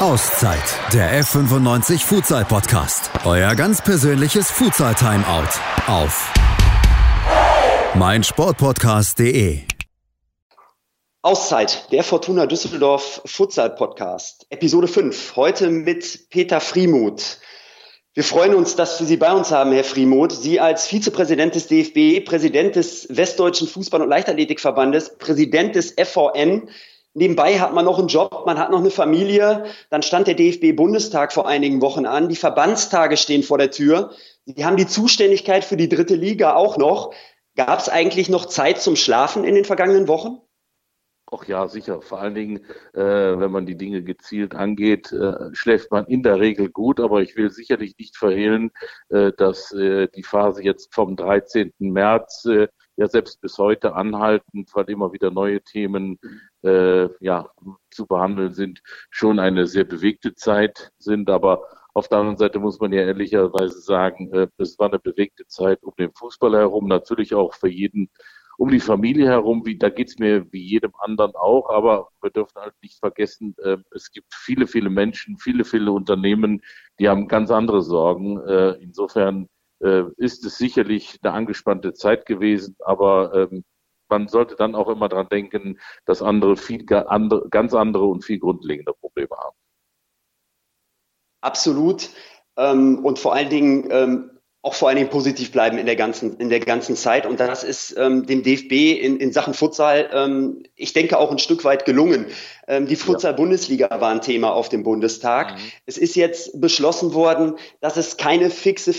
Auszeit, der F95 Futsal Podcast. Euer ganz persönliches Futsal Timeout auf meinsportpodcast.de. Auszeit, der Fortuna Düsseldorf Futsal Podcast. Episode 5. Heute mit Peter Friemuth. Wir freuen uns, dass wir Sie bei uns haben, Herr Friemuth. Sie als Vizepräsident des DFB, Präsident des Westdeutschen Fußball- und Leichtathletikverbandes, Präsident des FVN, Nebenbei hat man noch einen Job, man hat noch eine Familie. Dann stand der DFB-Bundestag vor einigen Wochen an. Die Verbandstage stehen vor der Tür. Sie haben die Zuständigkeit für die dritte Liga auch noch. Gab es eigentlich noch Zeit zum Schlafen in den vergangenen Wochen? Ach ja, sicher. Vor allen Dingen, äh, wenn man die Dinge gezielt angeht, äh, schläft man in der Regel gut. Aber ich will sicherlich nicht verhehlen, äh, dass äh, die Phase jetzt vom 13. März äh, ja selbst bis heute anhalten, weil immer wieder neue Themen äh, ja, zu behandeln sind, schon eine sehr bewegte Zeit sind. Aber auf der anderen Seite muss man ja ehrlicherweise sagen, äh, es war eine bewegte Zeit um den Fußball herum, natürlich auch für jeden um die Familie herum, wie, da geht's mir wie jedem anderen auch, aber wir dürfen halt nicht vergessen, äh, es gibt viele, viele Menschen, viele, viele Unternehmen, die haben ganz andere Sorgen. Äh, insofern äh, ist es sicherlich eine angespannte Zeit gewesen, aber ähm, man sollte dann auch immer dran denken, dass andere viel andere, ganz andere und viel grundlegende Probleme haben. Absolut. Ähm, und vor allen Dingen ähm, auch vor allen Dingen positiv bleiben in der ganzen, in der ganzen Zeit. Und das ist ähm, dem DFB in, in Sachen Futsal, ähm, ich denke, auch ein Stück weit gelungen. Ähm, die Futsal-Bundesliga war ein Thema auf dem Bundestag. Mhm. Es ist jetzt beschlossen worden, dass es keine fixe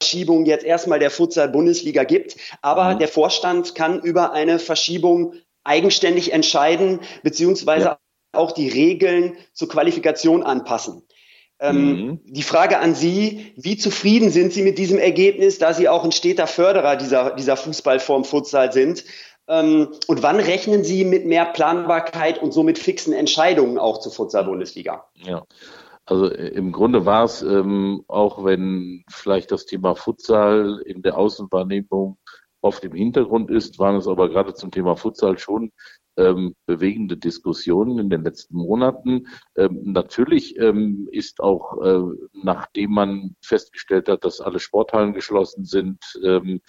Verschiebung jetzt erstmal der Futsal-Bundesliga gibt. Aber mhm. der Vorstand kann über eine Verschiebung eigenständig entscheiden, beziehungsweise ja. auch die Regeln zur Qualifikation anpassen. Ähm, mhm. Die Frage an Sie, wie zufrieden sind Sie mit diesem Ergebnis, da Sie auch ein steter Förderer dieser, dieser Fußballform Futsal sind? Ähm, und wann rechnen Sie mit mehr Planbarkeit und somit fixen Entscheidungen auch zur Futsal-Bundesliga? Ja, also äh, im Grunde war es, ähm, auch wenn vielleicht das Thema Futsal in der Außenwahrnehmung oft im Hintergrund ist, waren es aber gerade zum Thema Futsal schon ähm, bewegende Diskussionen in den letzten Monaten. Ähm, natürlich ähm, ist auch, äh, nachdem man festgestellt hat, dass alle Sporthallen geschlossen sind, ähm,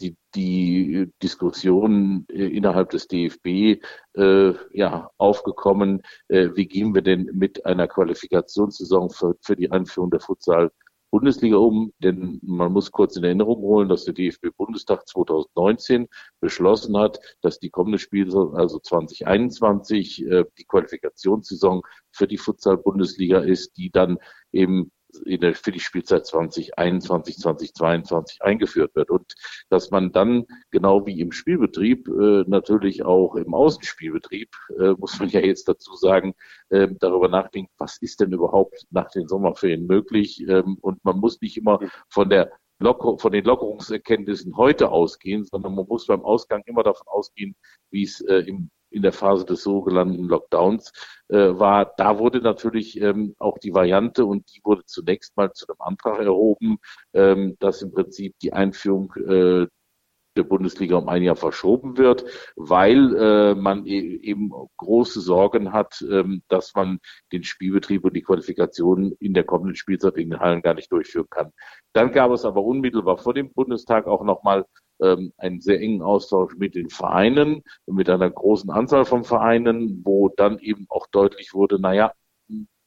die, die Diskussion äh, innerhalb des DFB äh, ja aufgekommen, äh, wie gehen wir denn mit einer Qualifikationssaison für, für die Einführung der Futsal Bundesliga um, denn man muss kurz in Erinnerung holen, dass der DFB-Bundestag 2019 beschlossen hat, dass die kommende Spielsaison, also 2021, äh, die Qualifikationssaison für die Futsal-Bundesliga ist, die dann eben der, für die Spielzeit 2021, 2022 eingeführt wird. Und dass man dann, genau wie im Spielbetrieb, äh, natürlich auch im Außenspielbetrieb, äh, muss man ja jetzt dazu sagen, äh, darüber nachdenkt, was ist denn überhaupt nach den Sommerferien möglich? Ähm, und man muss nicht immer von der Locker, von den Lockerungserkenntnissen heute ausgehen, sondern man muss beim Ausgang immer davon ausgehen, wie es äh, im in der Phase des sogenannten Lockdowns äh, war. Da wurde natürlich ähm, auch die Variante und die wurde zunächst mal zu einem Antrag erhoben, ähm, dass im Prinzip die Einführung äh, der Bundesliga um ein Jahr verschoben wird, weil äh, man e eben große Sorgen hat, ähm, dass man den Spielbetrieb und die Qualifikation in der kommenden Spielzeit in den Hallen gar nicht durchführen kann. Dann gab es aber unmittelbar vor dem Bundestag auch nochmal ähm, einen sehr engen Austausch mit den Vereinen, mit einer großen Anzahl von Vereinen, wo dann eben auch deutlich wurde, naja,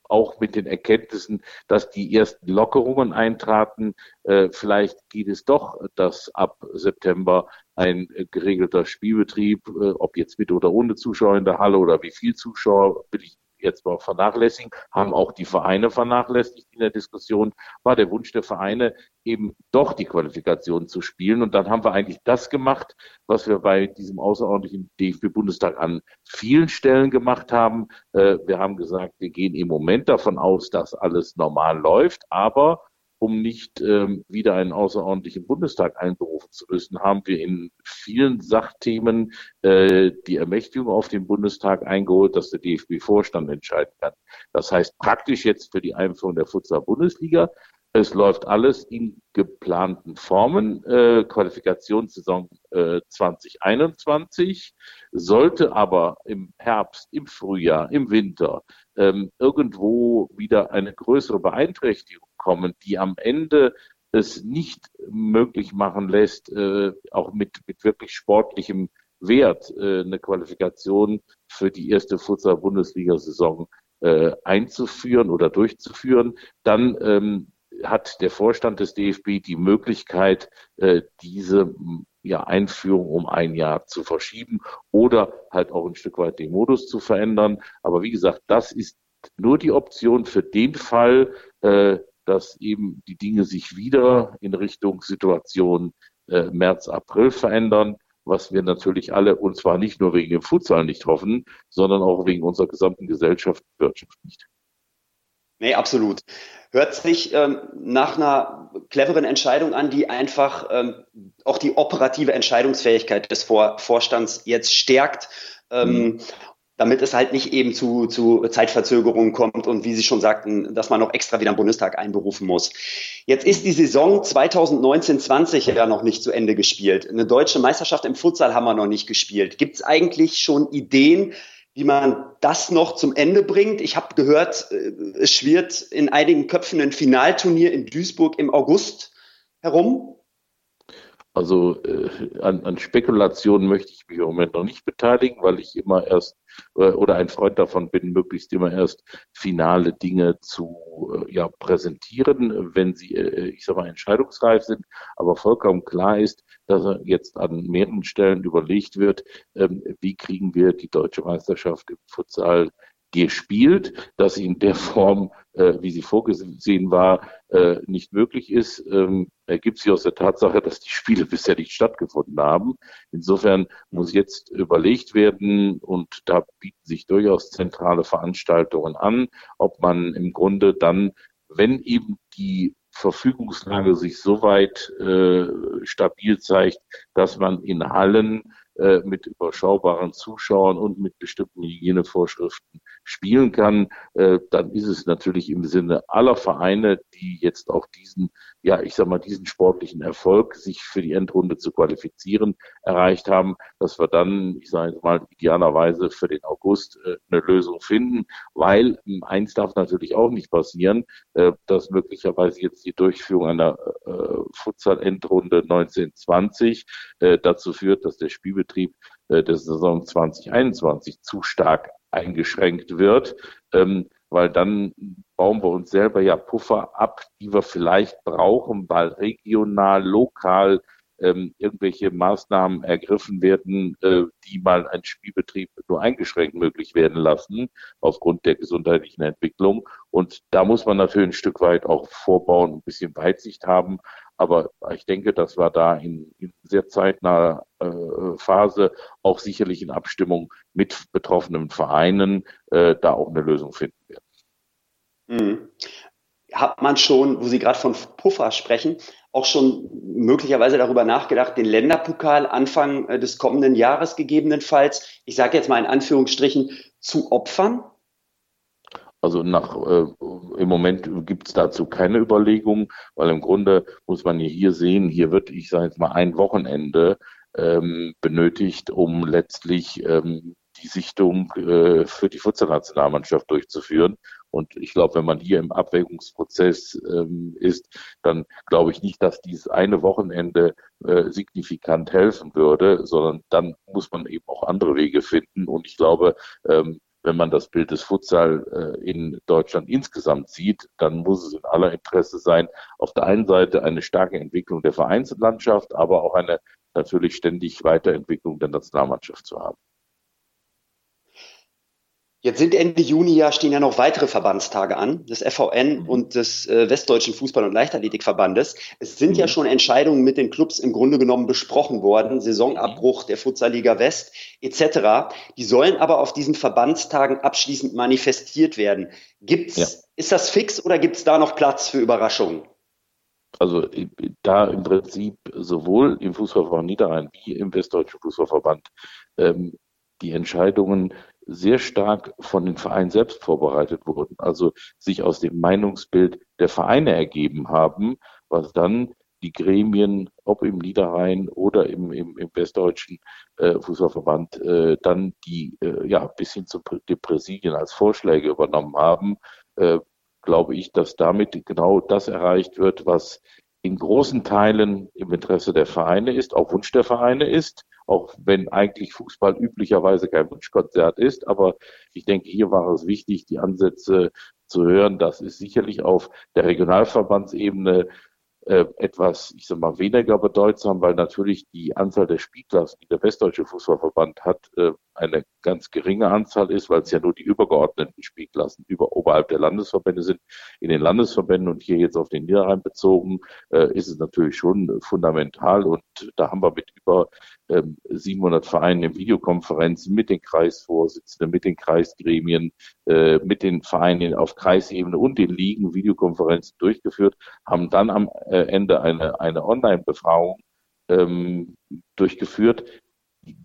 auch mit den Erkenntnissen, dass die ersten Lockerungen eintraten. Äh, vielleicht geht es doch, dass ab September ein äh, geregelter Spielbetrieb, äh, ob jetzt mit oder ohne Zuschauer in der Halle oder wie viel Zuschauer, will ich jetzt mal vernachlässigen, haben auch die Vereine vernachlässigt in der Diskussion, war der Wunsch der Vereine eben doch die Qualifikation zu spielen. Und dann haben wir eigentlich das gemacht, was wir bei diesem außerordentlichen DFB-Bundestag an vielen Stellen gemacht haben. Äh, wir haben gesagt, wir gehen im Moment davon aus, dass alles normal läuft, aber um nicht ähm, wieder einen außerordentlichen Bundestag einberufen zu müssen, haben wir in vielen Sachthemen äh, die Ermächtigung auf den Bundestag eingeholt, dass der DFB-Vorstand entscheiden kann. Das heißt praktisch jetzt für die Einführung der Futsal-Bundesliga Es läuft alles in geplanten Formen. Äh, Qualifikationssaison äh, 2021 sollte aber im Herbst, im Frühjahr, im Winter ähm, irgendwo wieder eine größere Beeinträchtigung kommen, die am Ende es nicht möglich machen lässt, äh, auch mit, mit wirklich sportlichem Wert äh, eine Qualifikation für die erste Futsal-Bundesliga-Saison äh, einzuführen oder durchzuführen, dann ähm, hat der Vorstand des DFB die Möglichkeit, äh, diese ja, Einführung um ein Jahr zu verschieben oder halt auch ein Stück weit den Modus zu verändern. Aber wie gesagt, das ist nur die Option für den Fall, äh, dass eben die Dinge sich wieder in Richtung Situation äh, März, April verändern, was wir natürlich alle, und zwar nicht nur wegen dem Futsal nicht hoffen, sondern auch wegen unserer gesamten Gesellschaft und Wirtschaft nicht. Nee, absolut. Hört sich ähm, nach einer cleveren Entscheidung an, die einfach ähm, auch die operative Entscheidungsfähigkeit des Vor Vorstands jetzt stärkt. Ähm, mhm damit es halt nicht eben zu, zu Zeitverzögerungen kommt und wie Sie schon sagten, dass man noch extra wieder am Bundestag einberufen muss. Jetzt ist die Saison 2019-20 ja noch nicht zu Ende gespielt. Eine deutsche Meisterschaft im Futsal haben wir noch nicht gespielt. Gibt es eigentlich schon Ideen, wie man das noch zum Ende bringt. Ich habe gehört, äh, es schwirrt in einigen Köpfen ein Finalturnier in Duisburg im August herum. Also äh, an, an, Spekulationen möchte ich mich im Moment noch nicht beteiligen, weil ich immer erst äh, oder ein Freund davon bin, möglichst immer erst finale Dinge zu äh, ja, präsentieren, wenn sie, äh, ich sage mal, entscheidungsreif sind. Aber vollkommen klar ist, dass jetzt an mehreren Stellen überlegt wird, ähm, wie kriegen wir die deutsche Meisterschaft im Futsal gespielt, dass sie in der Form, äh, wie sie vorgesehen war, äh, nicht möglich ist, ähm, ergibt sich aus der Tatsache, dass die Spiele bisher nicht stattgefunden haben. Insofern muss jetzt überlegt werden, und da bieten sich durchaus zentrale Veranstaltungen an, ob man im Grunde dann, wenn eben die Verfügungslage sich soweit äh, stabil zeigt, dass man in Hallen äh, mit überschaubaren Zuschauern und mit bestimmten Hygienevorschriften spielen kann, äh, dann ist es natürlich im Sinne aller Vereine, die jetzt auch diesen, ja, ich sag mal, diesen sportlichen Erfolg, sich für die Endrunde zu qualifizieren, erreicht haben, dass wir dann, ich sage mal, idealerweise für den August äh, eine Lösung finden, weil ähm, eins darf natürlich auch nicht passieren, äh, dass möglicherweise jetzt die Durchführung einer äh, Futsal-Endrunde 1920 äh, dazu führt, dass der Spielbetrieb Betrieb äh, der Saison 2021 zu stark eingeschränkt wird, ähm, weil dann bauen wir uns selber ja Puffer ab, die wir vielleicht brauchen, weil regional, lokal ähm, irgendwelche Maßnahmen ergriffen werden, äh, die mal einen Spielbetrieb nur eingeschränkt möglich werden lassen, aufgrund der gesundheitlichen Entwicklung. Und da muss man natürlich ein Stück weit auch vorbauen, ein bisschen Weitsicht haben. Aber ich denke, dass wir da in, in sehr zeitnaher äh, Phase auch sicherlich in Abstimmung mit betroffenen Vereinen äh, da auch eine Lösung finden werden. Mhm. Hat man schon, wo Sie gerade von Puffer sprechen, auch schon möglicherweise darüber nachgedacht, den Länderpokal Anfang äh, des kommenden Jahres gegebenenfalls, ich sage jetzt mal in Anführungsstrichen, zu opfern? Also nach äh, im Moment gibt es dazu keine Überlegung, weil im Grunde muss man hier sehen, hier wird, ich sage jetzt mal, ein Wochenende ähm, benötigt, um letztlich ähm, die Sichtung äh, für die Futsal-Nationalmannschaft durchzuführen. Und ich glaube, wenn man hier im Abwägungsprozess ähm, ist, dann glaube ich nicht, dass dieses eine Wochenende äh, signifikant helfen würde, sondern dann muss man eben auch andere Wege finden. Und ich glaube, ähm, wenn man das Bild des Futsal äh, in Deutschland insgesamt sieht, dann muss es in aller Interesse sein, auf der einen Seite eine starke Entwicklung der Vereinslandschaft, aber auch eine natürlich ständig Weiterentwicklung der Nationalmannschaft zu haben. Jetzt sind Ende Juni ja stehen ja noch weitere Verbandstage an, des FVN mhm. und des äh, Westdeutschen Fußball- und Leichtathletikverbandes. Es sind mhm. ja schon Entscheidungen mit den Clubs im Grunde genommen besprochen worden, Saisonabbruch der Futsalliga West etc. Die sollen aber auf diesen Verbandstagen abschließend manifestiert werden. Gibt's, ja. ist das fix oder gibt es da noch Platz für Überraschungen? Also da im Prinzip sowohl im Fußballverband Niederrhein wie im Westdeutschen Fußballverband ähm, die Entscheidungen sehr stark von den Vereinen selbst vorbereitet wurden, also sich aus dem Meinungsbild der Vereine ergeben haben, was dann die Gremien, ob im Niederrhein oder im, im, im westdeutschen äh, Fußballverband, äh, dann die äh, ja bis hin zu den Präsidien als Vorschläge übernommen haben, äh, glaube ich, dass damit genau das erreicht wird, was in großen Teilen im Interesse der Vereine ist, auf Wunsch der Vereine ist, auch wenn eigentlich Fußball üblicherweise kein Wunschkonzert ist. Aber ich denke, hier war es wichtig, die Ansätze zu hören. Das ist sicherlich auf der Regionalverbandsebene äh, etwas, ich sag mal, weniger bedeutsam, weil natürlich die Anzahl der Spielklassen, die der Westdeutsche Fußballverband hat, äh, eine ganz geringe Anzahl ist, weil es ja nur die übergeordneten Spielklassen über, oberhalb der Landesverbände sind. In den Landesverbänden und hier jetzt auf den Niederrhein bezogen, äh, ist es natürlich schon fundamental und da haben wir mit über ähm, 700 Vereinen in Videokonferenzen mit den Kreisvorsitzenden, mit den Kreisgremien, äh, mit den Vereinen auf Kreisebene und den Ligen Videokonferenzen durchgeführt, haben dann am äh, Ende eine, eine Online-Befragung ähm, durchgeführt,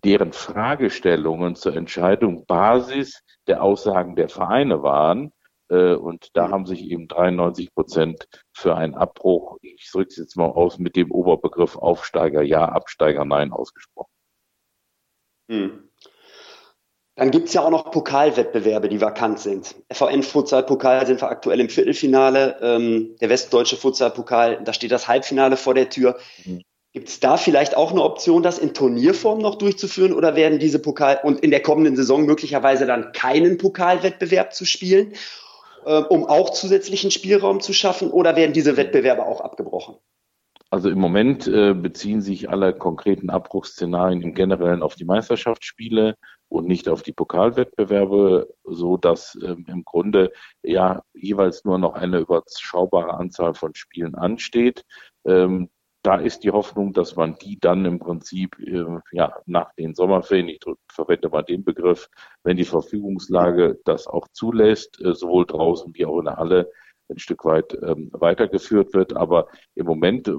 deren Fragestellungen zur Entscheidung Basis der Aussagen der Vereine waren. Äh, und da haben sich eben 93 Prozent für einen Abbruch, ich drücke es jetzt mal aus, mit dem Oberbegriff Aufsteiger ja, Absteiger nein ausgesprochen. Hm. Dann gibt es ja auch noch Pokalwettbewerbe, die vakant sind. FVN Futsal-Pokal sind wir aktuell im Viertelfinale. Ähm, der Westdeutsche Futsal-Pokal, da steht das Halbfinale vor der Tür. Mhm. Gibt es da vielleicht auch eine Option, das in Turnierform noch durchzuführen oder werden diese Pokal und in der kommenden Saison möglicherweise dann keinen Pokalwettbewerb zu spielen, äh, um auch zusätzlichen Spielraum zu schaffen oder werden diese Wettbewerbe auch abgebrochen? Also im Moment äh, beziehen sich alle konkreten Abbruchsszenarien im Generellen auf die Meisterschaftsspiele und nicht auf die Pokalwettbewerbe, so dass ähm, im Grunde ja jeweils nur noch eine überschaubare Anzahl von Spielen ansteht. Ähm, da ist die Hoffnung, dass man die dann im Prinzip äh, ja nach den Sommerferien, ich verwende mal den Begriff, wenn die Verfügungslage das auch zulässt, äh, sowohl draußen wie auch in der Halle ein Stück weit ähm, weitergeführt wird. Aber im Moment äh,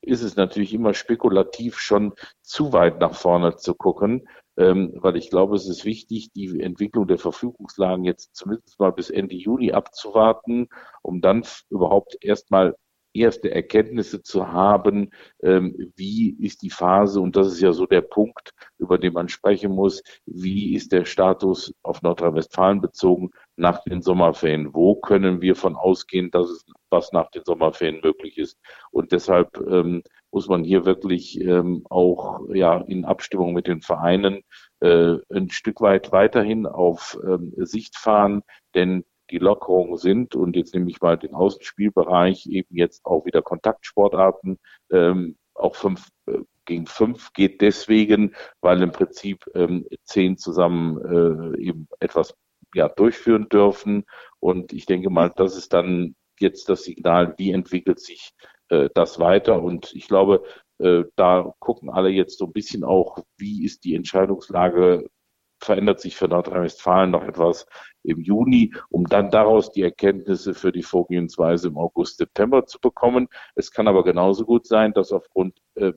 ist es natürlich immer spekulativ schon zu weit nach vorne zu gucken, ähm, weil ich glaube, es ist wichtig, die Entwicklung der Verfügungslagen jetzt zumindest mal bis Ende Juni abzuwarten, um dann überhaupt erstmal erste Erkenntnisse zu haben, ähm, wie ist die Phase, und das ist ja so der Punkt, über den man sprechen muss, wie ist der Status auf Nordrhein-Westfalen bezogen nach den Sommerferien? Wo können wir von ausgehen, dass es was nach den Sommerferien möglich ist? Und deshalb ähm, muss man hier wirklich ähm, auch ja in Abstimmung mit den Vereinen äh, ein Stück weit weiterhin auf Sicht fahren, denn die Lockerungen sind und jetzt nehme ich mal den Außenspielbereich, eben jetzt auch wieder Kontaktsportarten, ähm, auch fünf äh, gegen fünf geht deswegen, weil im Prinzip ähm, zehn zusammen äh, eben etwas ja, durchführen dürfen. Und ich denke mal, das ist dann jetzt das Signal, wie entwickelt sich äh, das weiter. Und ich glaube, äh, da gucken alle jetzt so ein bisschen auch, wie ist die Entscheidungslage verändert sich für Nordrhein-Westfalen noch etwas im Juni, um dann daraus die Erkenntnisse für die Vorgehensweise im August, September zu bekommen. Es kann aber genauso gut sein, dass aufgrund äh,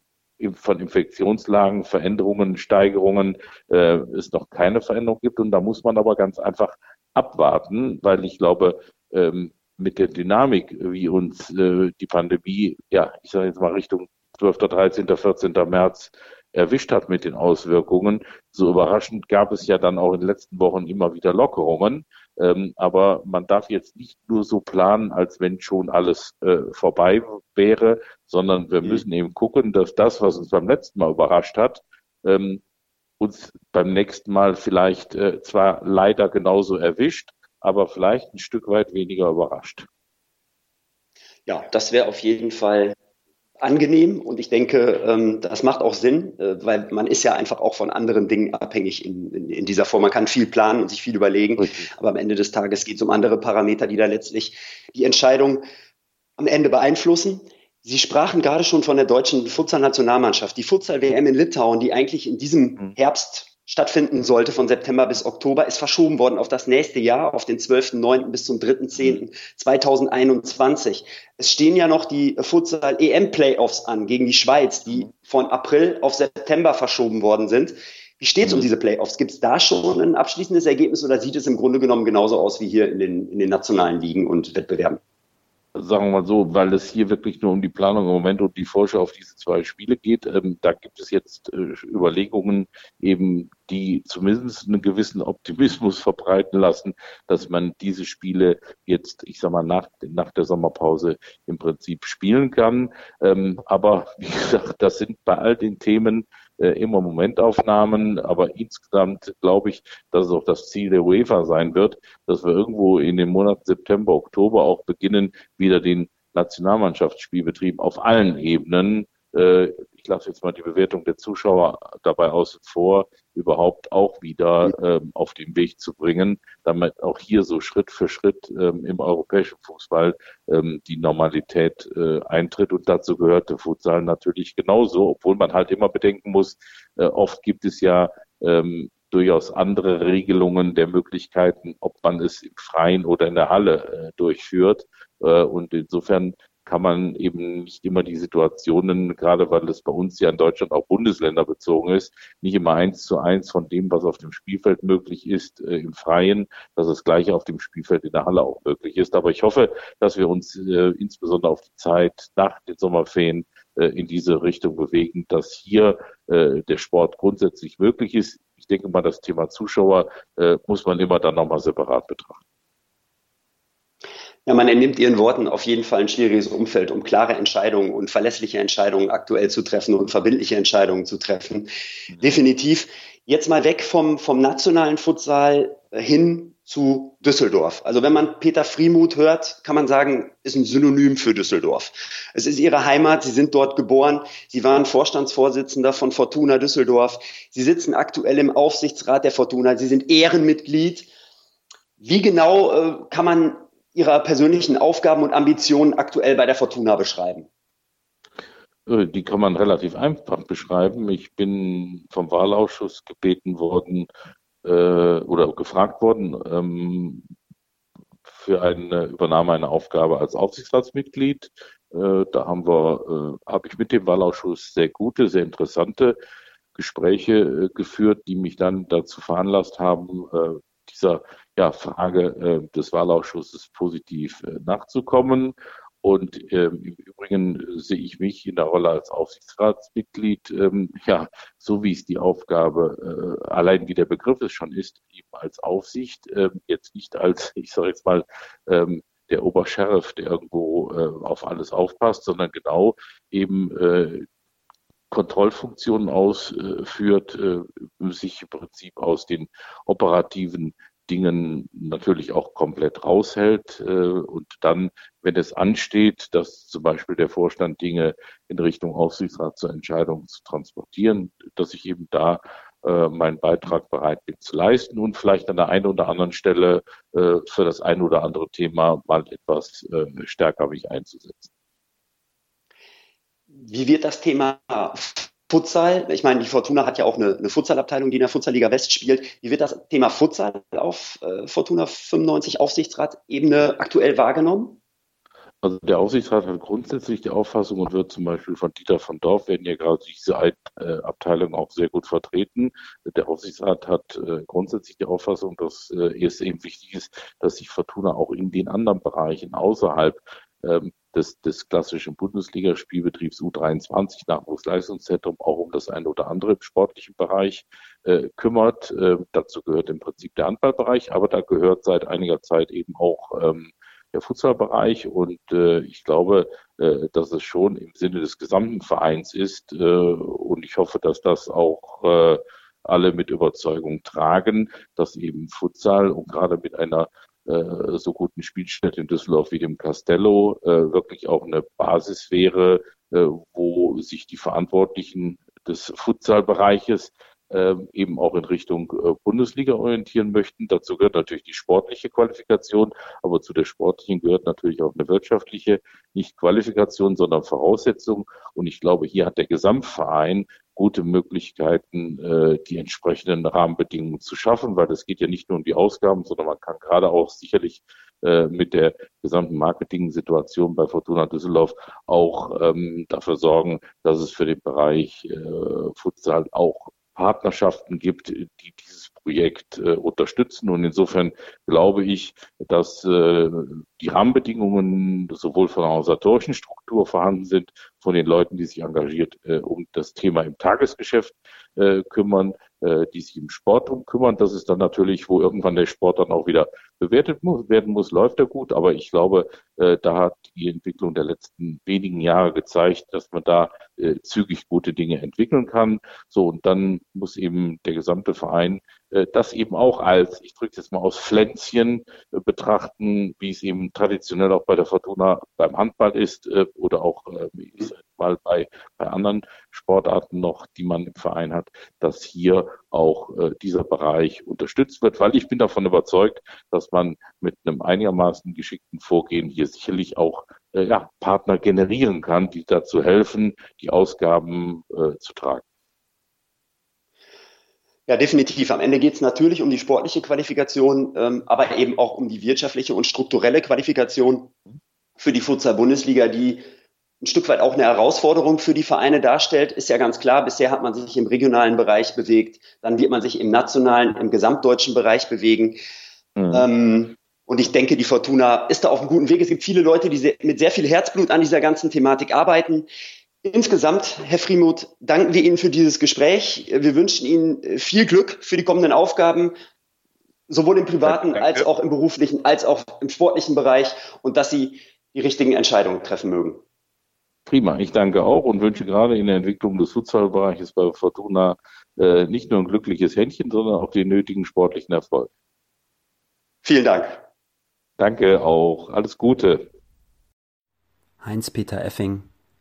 von Infektionslagen, Veränderungen, Steigerungen äh, es noch keine Veränderung gibt. Und da muss man aber ganz einfach abwarten, weil ich glaube, ähm, mit der Dynamik, wie uns äh, die Pandemie, ja, ich sage jetzt mal Richtung 12., 13., 14. März erwischt hat mit den Auswirkungen. So überraschend gab es ja dann auch in den letzten Wochen immer wieder Lockerungen. Ähm, aber man darf jetzt nicht nur so planen, als wenn schon alles äh, vorbei wäre, sondern wir mhm. müssen eben gucken, dass das, was uns beim letzten Mal überrascht hat, ähm, uns beim nächsten Mal vielleicht äh, zwar leider genauso erwischt, aber vielleicht ein Stück weit weniger überrascht. Ja, das wäre auf jeden Fall angenehm und ich denke, ähm, das macht auch Sinn, äh, weil man ist ja einfach auch von anderen Dingen abhängig in, in, in dieser Form. Man kann viel planen und sich viel überlegen, Richtig. aber am Ende des Tages geht es um andere Parameter, die da letztlich die Entscheidung am Ende beeinflussen. Sie sprachen gerade schon von der deutschen Futsal-Nationalmannschaft. Die Futsal-WM in Litauen, die eigentlich in diesem mhm. Herbst stattfinden sollte von September bis Oktober, ist verschoben worden auf das nächste Jahr, auf den 12.09. bis zum 3.10.2021. Es stehen ja noch die Futsal EM Playoffs an gegen die Schweiz, die von April auf September verschoben worden sind. Wie steht es um diese Playoffs? Gibt es da schon ein abschließendes Ergebnis oder sieht es im Grunde genommen genauso aus wie hier in den, in den nationalen Ligen und Wettbewerben? Sagen wir mal so, weil es hier wirklich nur um die Planung im Moment und die Vorschau auf diese zwei Spiele geht. Ähm, da gibt es jetzt äh, Überlegungen, eben die zumindest einen gewissen Optimismus verbreiten lassen, dass man diese Spiele jetzt, ich sag mal, nach, nach der Sommerpause im Prinzip spielen kann. Ähm, aber wie gesagt, das sind bei all den Themen, immer Momentaufnahmen, aber insgesamt glaube ich, dass es auch das Ziel der UEFA sein wird, dass wir irgendwo in den Monaten September, Oktober auch beginnen, wieder den Nationalmannschaftsspielbetrieb auf allen Ebenen äh, ich lasse jetzt mal die Bewertung der Zuschauer dabei außen vor, überhaupt auch wieder ähm, auf den Weg zu bringen, damit auch hier so Schritt für Schritt ähm, im europäischen Fußball ähm, die Normalität äh, eintritt. Und dazu gehört der Futsal natürlich genauso, obwohl man halt immer bedenken muss, äh, oft gibt es ja ähm, durchaus andere Regelungen der Möglichkeiten, ob man es im Freien oder in der Halle äh, durchführt. Äh, und insofern kann man eben nicht immer die Situationen, gerade weil es bei uns ja in Deutschland auch bundesländerbezogen ist, nicht immer eins zu eins von dem, was auf dem Spielfeld möglich ist, äh, im Freien, dass das gleiche auf dem Spielfeld in der Halle auch möglich ist. Aber ich hoffe, dass wir uns äh, insbesondere auf die Zeit nach den Sommerferien äh, in diese Richtung bewegen, dass hier äh, der Sport grundsätzlich möglich ist. Ich denke mal, das Thema Zuschauer äh, muss man immer dann nochmal separat betrachten. Ja, man entnimmt Ihren Worten auf jeden Fall ein schwieriges Umfeld, um klare Entscheidungen und verlässliche Entscheidungen aktuell zu treffen und verbindliche Entscheidungen zu treffen. Definitiv. Jetzt mal weg vom, vom nationalen Futsal hin zu Düsseldorf. Also wenn man Peter Friemuth hört, kann man sagen, ist ein Synonym für Düsseldorf. Es ist ihre Heimat, sie sind dort geboren, sie waren Vorstandsvorsitzender von Fortuna Düsseldorf, sie sitzen aktuell im Aufsichtsrat der Fortuna, sie sind Ehrenmitglied. Wie genau äh, kann man Ihrer persönlichen Aufgaben und Ambitionen aktuell bei der Fortuna beschreiben? Äh, die kann man relativ einfach beschreiben. Ich bin vom Wahlausschuss gebeten worden äh, oder gefragt worden ähm, für eine Übernahme einer Aufgabe als Aufsichtsratsmitglied. Äh, da haben wir, äh, habe ich mit dem Wahlausschuss sehr gute, sehr interessante Gespräche äh, geführt, die mich dann dazu veranlasst haben, äh, dieser ja, Frage äh, des Wahlausschusses positiv äh, nachzukommen. Und ähm, im Übrigen sehe ich mich in der Rolle als Aufsichtsratsmitglied, ähm, ja, so wie es die Aufgabe, äh, allein wie der Begriff es schon ist, eben als Aufsicht, äh, jetzt nicht als, ich sage jetzt mal, ähm, der Obersheriff, der irgendwo äh, auf alles aufpasst, sondern genau eben äh, Kontrollfunktionen ausführt, äh, sich im Prinzip aus den operativen Dingen natürlich auch komplett raushält äh, und dann, wenn es ansteht, dass zum Beispiel der Vorstand Dinge in Richtung Aufsichtsrat zur Entscheidung zu transportieren, dass ich eben da äh, meinen Beitrag bereit bin zu leisten und vielleicht an der einen oder anderen Stelle für das ein oder andere Thema mal etwas stärker mich einzusetzen. Wie wird das Thema Futsal, ich meine, die Fortuna hat ja auch eine, eine Futsalabteilung, die in der Futsalliga West spielt. Wie wird das Thema Futsal auf äh, Fortuna 95 Aufsichtsrat-Ebene aktuell wahrgenommen? Also der Aufsichtsrat hat grundsätzlich die Auffassung und wird zum Beispiel von Dieter von Dorf werden ja gerade diese äh, Abteilung auch sehr gut vertreten. Der Aufsichtsrat hat äh, grundsätzlich die Auffassung, dass äh, es eben wichtig ist, dass sich Fortuna auch in den anderen Bereichen außerhalb ähm, des, des klassischen Bundesligaspielbetriebs U23 Nachwuchsleistungszentrum auch um das eine oder andere im sportlichen Bereich äh, kümmert. Äh, dazu gehört im Prinzip der Handballbereich, aber da gehört seit einiger Zeit eben auch ähm, der Futsalbereich und äh, ich glaube, äh, dass es schon im Sinne des gesamten Vereins ist äh, und ich hoffe, dass das auch äh, alle mit Überzeugung tragen, dass eben Futsal und gerade mit einer äh, so guten Spielstätte in Düsseldorf wie dem Castello äh, wirklich auch eine Basis wäre, äh, wo sich die Verantwortlichen des Futsalbereiches äh, eben auch in Richtung äh, Bundesliga orientieren möchten. Dazu gehört natürlich die sportliche Qualifikation, aber zu der sportlichen gehört natürlich auch eine wirtschaftliche, nicht Qualifikation, sondern Voraussetzung. Und ich glaube, hier hat der Gesamtverein gute Möglichkeiten, äh, die entsprechenden Rahmenbedingungen zu schaffen, weil es geht ja nicht nur um die Ausgaben, sondern man kann gerade auch sicherlich äh, mit der gesamten Marketing-Situation bei Fortuna Düsseldorf auch ähm, dafür sorgen, dass es für den Bereich äh, Futsal auch Partnerschaften gibt, die dieses Projekt äh, unterstützen. Und insofern glaube ich, dass äh, die Rahmenbedingungen sowohl von der organisatorischen Struktur vorhanden sind, von den Leuten, die sich engagiert äh, um das Thema im Tagesgeschäft äh, kümmern, äh, die sich im Sport drum kümmern. Das ist dann natürlich, wo irgendwann der Sport dann auch wieder bewertet muss, werden muss, läuft er gut. Aber ich glaube, äh, da hat die Entwicklung der letzten wenigen Jahre gezeigt, dass man da äh, zügig gute Dinge entwickeln kann. So, und dann muss eben der gesamte Verein das eben auch als, ich drücke es jetzt mal aus Pflänzchen äh, betrachten, wie es eben traditionell auch bei der Fortuna beim Handball ist äh, oder auch äh, mal bei, bei anderen Sportarten noch, die man im Verein hat, dass hier auch äh, dieser Bereich unterstützt wird, weil ich bin davon überzeugt, dass man mit einem einigermaßen geschickten Vorgehen hier sicherlich auch äh, ja, Partner generieren kann, die dazu helfen, die Ausgaben äh, zu tragen. Ja, definitiv. Am Ende geht es natürlich um die sportliche Qualifikation, ähm, aber eben auch um die wirtschaftliche und strukturelle Qualifikation für die Futsal-Bundesliga, die ein Stück weit auch eine Herausforderung für die Vereine darstellt, ist ja ganz klar. Bisher hat man sich im regionalen Bereich bewegt, dann wird man sich im nationalen, im gesamtdeutschen Bereich bewegen. Mhm. Ähm, und ich denke, die Fortuna ist da auf einem guten Weg. Es gibt viele Leute, die mit sehr viel Herzblut an dieser ganzen Thematik arbeiten. Insgesamt, Herr Friemuth, danken wir Ihnen für dieses Gespräch. Wir wünschen Ihnen viel Glück für die kommenden Aufgaben, sowohl im privaten Danke. als auch im beruflichen, als auch im sportlichen Bereich und dass Sie die richtigen Entscheidungen treffen mögen. Prima, ich danke auch und wünsche gerade in der Entwicklung des Futsalbereiches bei Fortuna äh, nicht nur ein glückliches Händchen, sondern auch den nötigen sportlichen Erfolg. Vielen Dank. Danke auch. Alles Gute. Heinz-Peter Effing,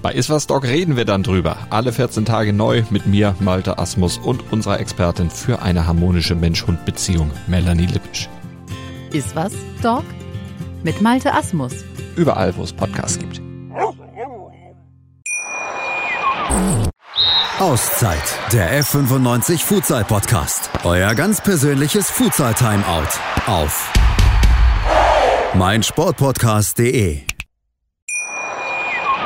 Bei Iswas Dog reden wir dann drüber. Alle 14 Tage neu mit mir, Malte Asmus und unserer Expertin für eine harmonische Mensch-Hund-Beziehung, Melanie Lippisch. Iswas Dog mit Malte Asmus. Überall, wo es Podcasts gibt. Auszeit, der F95 Futsal Podcast. Euer ganz persönliches Futsal Timeout auf meinsportpodcast.de.